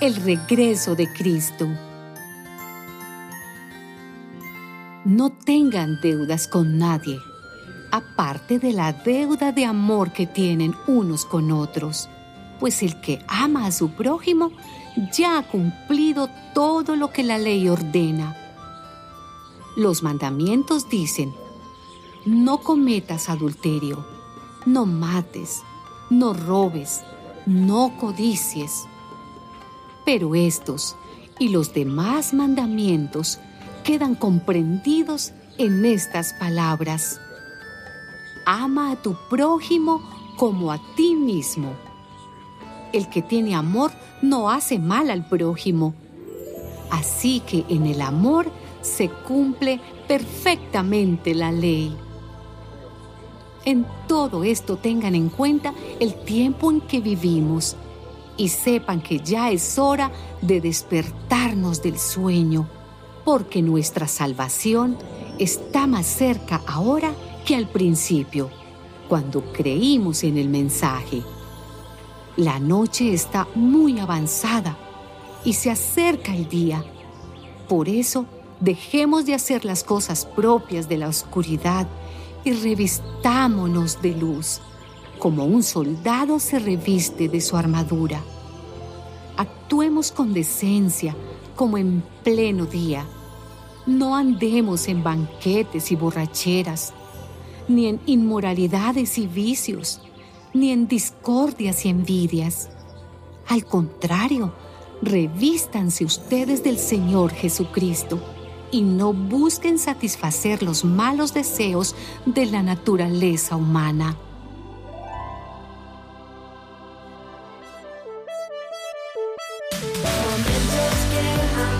El regreso de Cristo. No tengan deudas con nadie, aparte de la deuda de amor que tienen unos con otros, pues el que ama a su prójimo ya ha cumplido todo lo que la ley ordena. Los mandamientos dicen, no cometas adulterio, no mates, no robes, no codicies. Pero estos y los demás mandamientos quedan comprendidos en estas palabras. Ama a tu prójimo como a ti mismo. El que tiene amor no hace mal al prójimo. Así que en el amor se cumple perfectamente la ley. En todo esto tengan en cuenta el tiempo en que vivimos y sepan que ya es hora de despertarnos del sueño, porque nuestra salvación está más cerca ahora que al principio, cuando creímos en el mensaje. La noche está muy avanzada y se acerca el día. Por eso, dejemos de hacer las cosas propias de la oscuridad y revistámonos de luz, como un soldado se reviste de su armadura. Actuemos con decencia, como en pleno día. No andemos en banquetes y borracheras, ni en inmoralidades y vicios, ni en discordias y envidias. Al contrario, revístanse ustedes del Señor Jesucristo y no busquen satisfacer los malos deseos de la naturaleza humana still